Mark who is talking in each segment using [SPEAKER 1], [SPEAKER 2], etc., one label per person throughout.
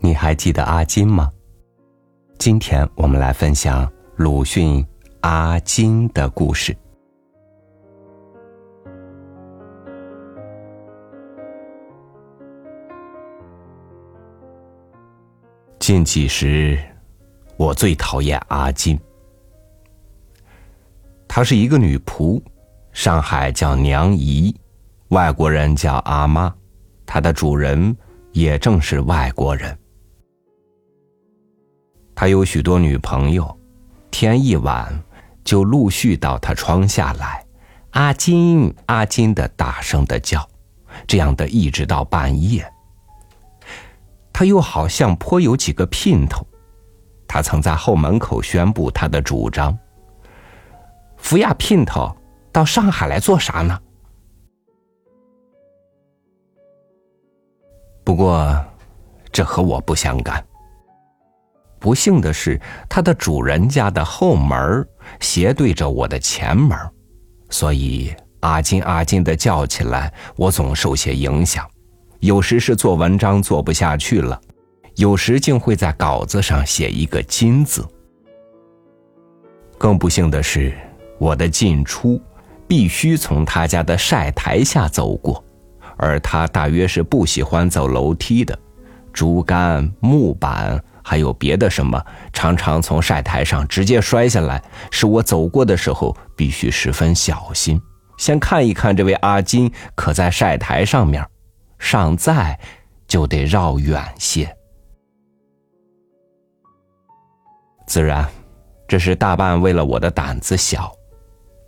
[SPEAKER 1] 你还记得阿金吗？今天我们来分享鲁迅阿金的故事。近几时，我最讨厌阿金。她是一个女仆，上海叫娘姨，外国人叫阿妈，她的主人也正是外国人。他有许多女朋友，天一晚就陆续到他窗下来，阿金阿金的大声的叫，这样的一直到半夜。他又好像颇有几个姘头，他曾在后门口宣布他的主张：“福亚姘头到上海来做啥呢？”不过，这和我不相干。不幸的是，他的主人家的后门斜对着我的前门，所以阿金阿金的叫起来，我总受些影响。有时是做文章做不下去了，有时竟会在稿子上写一个“金”字。更不幸的是，我的进出必须从他家的晒台下走过，而他大约是不喜欢走楼梯的，竹竿、木板。还有别的什么？常常从晒台上直接摔下来，使我走过的时候必须十分小心，先看一看这位阿金可在晒台上面，尚在，就得绕远些。自然，这是大半为了我的胆子小，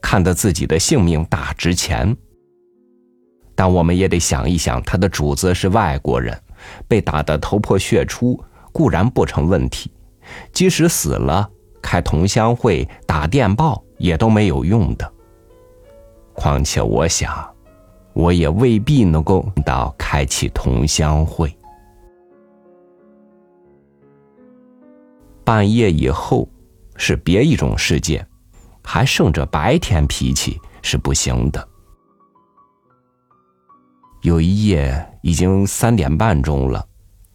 [SPEAKER 1] 看得自己的性命大值钱。但我们也得想一想，他的主子是外国人，被打得头破血出。固然不成问题，即使死了，开同乡会、打电报也都没有用的。况且我想，我也未必能够到开启同乡会。半夜以后是别一种世界，还剩着白天脾气是不行的。有一夜已经三点半钟了。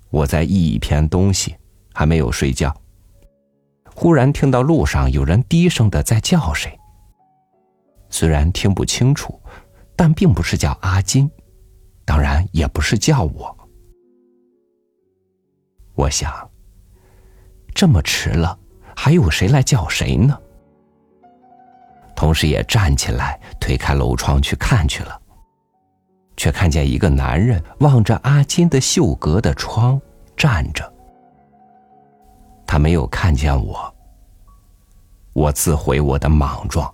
[SPEAKER 1] 我在译一篇东西，还没有睡觉。忽然听到路上有人低声的在叫谁，虽然听不清楚，但并不是叫阿金，当然也不是叫我。我想，这么迟了，还有谁来叫谁呢？同时也站起来，推开楼窗去看去了。却看见一个男人望着阿金的绣阁的窗站着。他没有看见我。我自悔我的莽撞，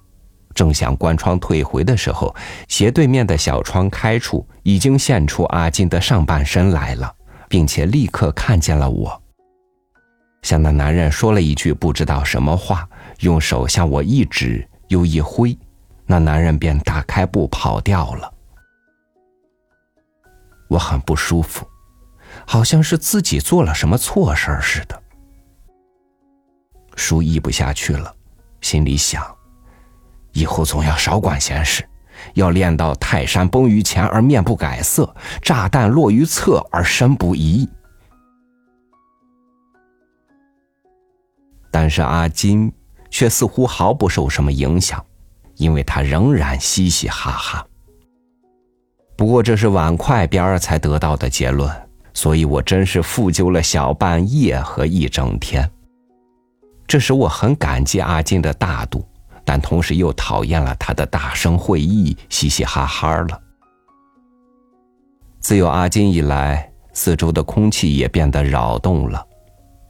[SPEAKER 1] 正想关窗退回的时候，斜对面的小窗开处已经现出阿金的上半身来了，并且立刻看见了我。向那男人说了一句不知道什么话，用手向我一指又一挥，那男人便打开布跑掉了。我很不舒服，好像是自己做了什么错事儿似的。书译不下去了，心里想：以后总要少管闲事，要练到泰山崩于前而面不改色，炸弹落于侧而身不移。但是阿金却似乎毫不受什么影响，因为他仍然嘻嘻哈哈。不过这是碗筷边儿才得到的结论，所以我真是负疚了小半夜和一整天。这时我很感激阿金的大度，但同时又讨厌了他的大声会议、嘻嘻哈哈了。自有阿金以来，四周的空气也变得扰动了，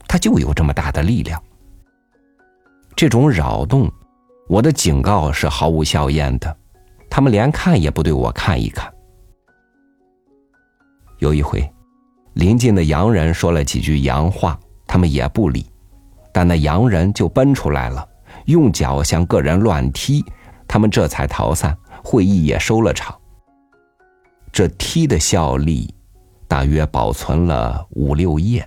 [SPEAKER 1] 他就有这么大的力量。这种扰动，我的警告是毫无效验的，他们连看也不对我看一看。有一回，邻近的洋人说了几句洋话，他们也不理，但那洋人就奔出来了，用脚向个人乱踢，他们这才逃散，会议也收了场。这踢的效力，大约保存了五六页。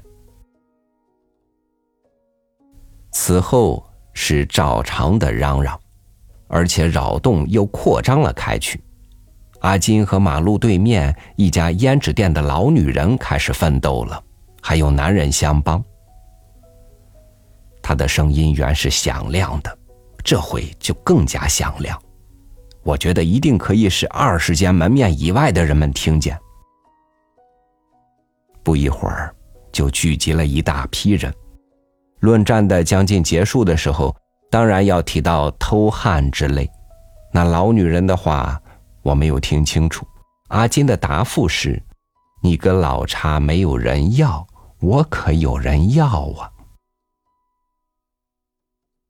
[SPEAKER 1] 此后是照常的嚷嚷，而且扰动又扩张了开去。阿金和马路对面一家胭脂店的老女人开始奋斗了，还有男人相帮。他的声音原是响亮的，这回就更加响亮。我觉得一定可以使二十间门面以外的人们听见。不一会儿，就聚集了一大批人。论战的将近结束的时候，当然要提到偷汉之类。那老女人的话我没有听清楚。阿金的答复是：“你跟老叉没有人要，我可有人要啊。”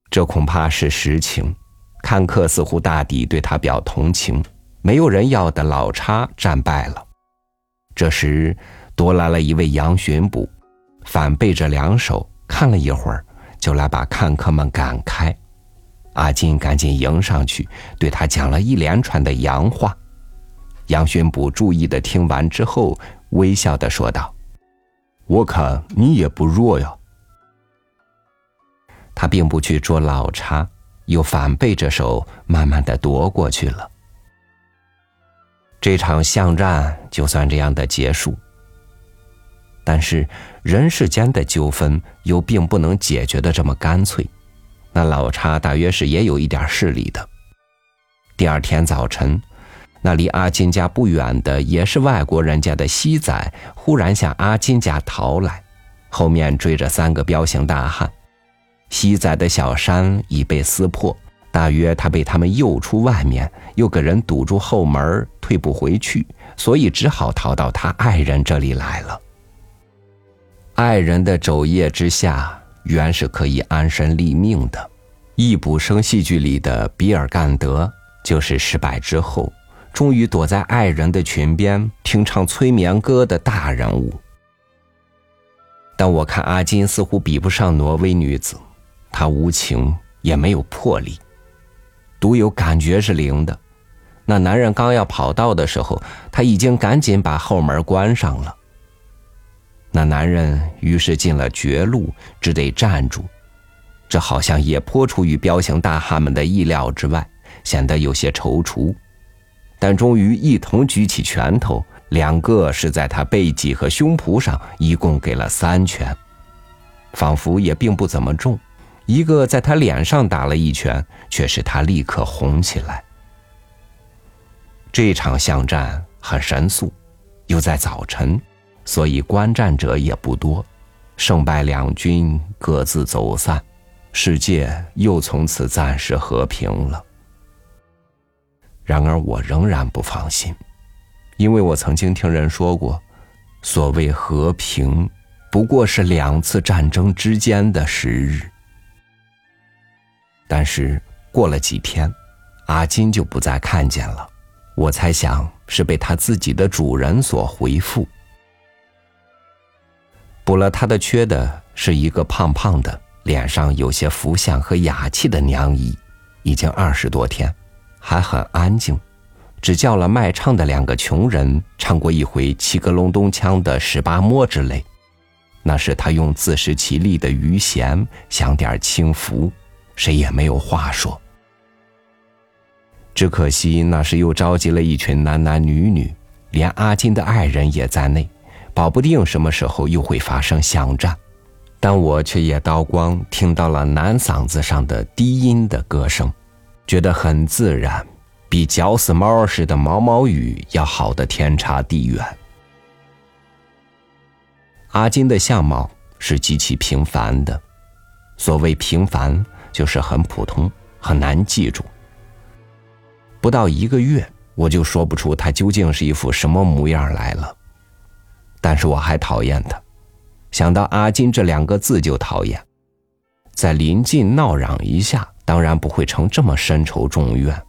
[SPEAKER 1] 这恐怕是实情。看客似乎大抵对他表同情。没有人要的老叉战败了。这时多来了一位杨巡捕，反背着两手看了一会儿，就来把看客们赶开。阿金赶紧迎上去，对他讲了一连串的洋话。杨巡捕注意的听完之后，微笑的说道：“
[SPEAKER 2] 我看你也不弱呀。”
[SPEAKER 1] 他并不去捉老叉，又反背着手慢慢的踱过去了。这场巷战就算这样的结束。但是人世间的纠纷又并不能解决的这么干脆。那老叉大约是也有一点势力的。第二天早晨，那离阿金家不远的也是外国人家的西仔，忽然向阿金家逃来，后面追着三个彪形大汉。西仔的小衫已被撕破，大约他被他们诱出外面，又给人堵住后门，退不回去，所以只好逃到他爱人这里来了。爱人的肘腋之下。原是可以安身立命的，易卜生戏剧里的比尔干德就是失败之后，终于躲在爱人的裙边听唱催眠歌的大人物。但我看阿金似乎比不上挪威女子，她无情也没有魄力，独有感觉是灵的。那男人刚要跑到的时候，他已经赶紧把后门关上了。那男人于是进了绝路，只得站住。这好像也颇出于彪形大汉们的意料之外，显得有些踌躇。但终于一同举起拳头，两个是在他背脊和胸脯上，一共给了三拳，仿佛也并不怎么重。一个在他脸上打了一拳，却使他立刻红起来。这场巷战很神速，又在早晨。所以观战者也不多，胜败两军各自走散，世界又从此暂时和平了。然而我仍然不放心，因为我曾经听人说过，所谓和平，不过是两次战争之间的时日。但是过了几天，阿金就不再看见了，我猜想是被他自己的主人所回复。补了他的缺的是一个胖胖的、脸上有些福相和雅气的娘姨，已经二十多天，还很安静，只叫了卖唱的两个穷人唱过一回七个隆咚锵的十八摸之类，那是他用自食其力的余弦享点清福，谁也没有话说。只可惜那时又召集了一群男男女女，连阿金的爱人也在内。保不定什么时候又会发生巷战，但我却也刀光听到了男嗓子上的低音的歌声，觉得很自然，比绞死猫似的毛毛雨要好的天差地远。阿金的相貌是极其平凡的，所谓平凡就是很普通，很难记住。不到一个月，我就说不出他究竟是一副什么模样来了。但是我还讨厌他，想到阿金这两个字就讨厌。在临近闹嚷一下，当然不会成这么深仇重怨。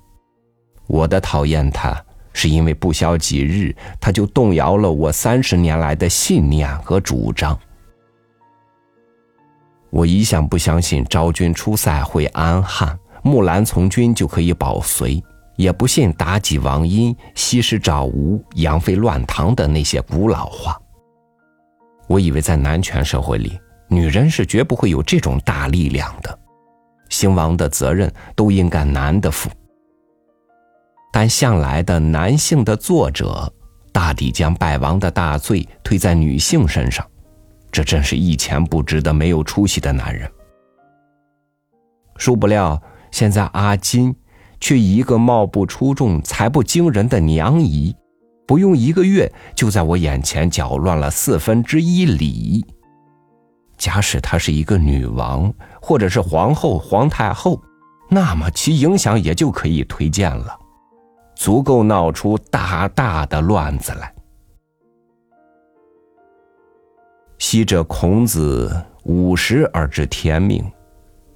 [SPEAKER 1] 我的讨厌他，是因为不消几日，他就动摇了我三十年来的信念和主张。我一向不相信昭君出塞会安汉，木兰从军就可以保隋。也不信妲己、王殷、西施找吴、杨妃乱唐的那些古老话。我以为在男权社会里，女人是绝不会有这种大力量的，兴亡的责任都应该男的负。但向来的男性的作者，大抵将败亡的大罪推在女性身上，这真是一钱不值的没有出息的男人。殊不料，现在阿金却一个貌不出众、才不惊人的娘姨，不用一个月就在我眼前搅乱了四分之一里。假使她是一个女王，或者是皇后、皇太后，那么其影响也就可以推荐了，足够闹出大大的乱子来。昔者孔子五十而知天命。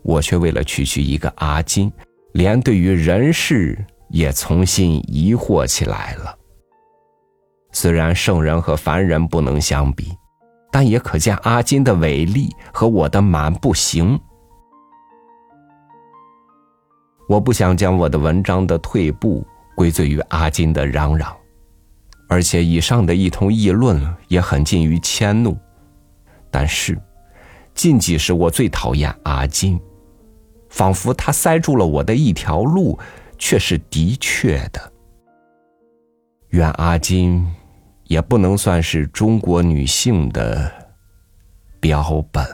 [SPEAKER 1] 我却为了区区一个阿金，连对于人事也重新疑惑起来了。虽然圣人和凡人不能相比，但也可见阿金的伟力和我的满不行。我不想将我的文章的退步归罪于阿金的嚷嚷，而且以上的一通议论也很近于迁怒。但是，近几时我最讨厌阿金。仿佛他塞住了我的一条路，却是的确的。愿阿金也不能算是中国女性的标本。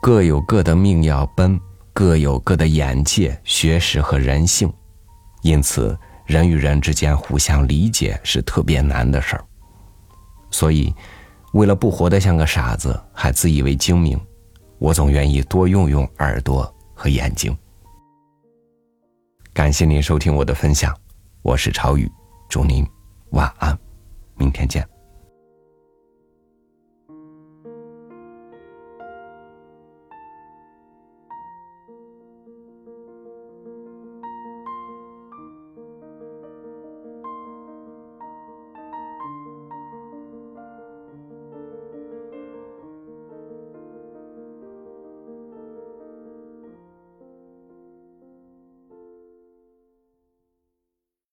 [SPEAKER 1] 各有各的命要奔，各有各的眼界、学识和人性。因此，人与人之间互相理解是特别难的事儿。所以，为了不活得像个傻子，还自以为精明，我总愿意多用用耳朵和眼睛。感谢您收听我的分享，我是朝宇，祝您晚安，明天见。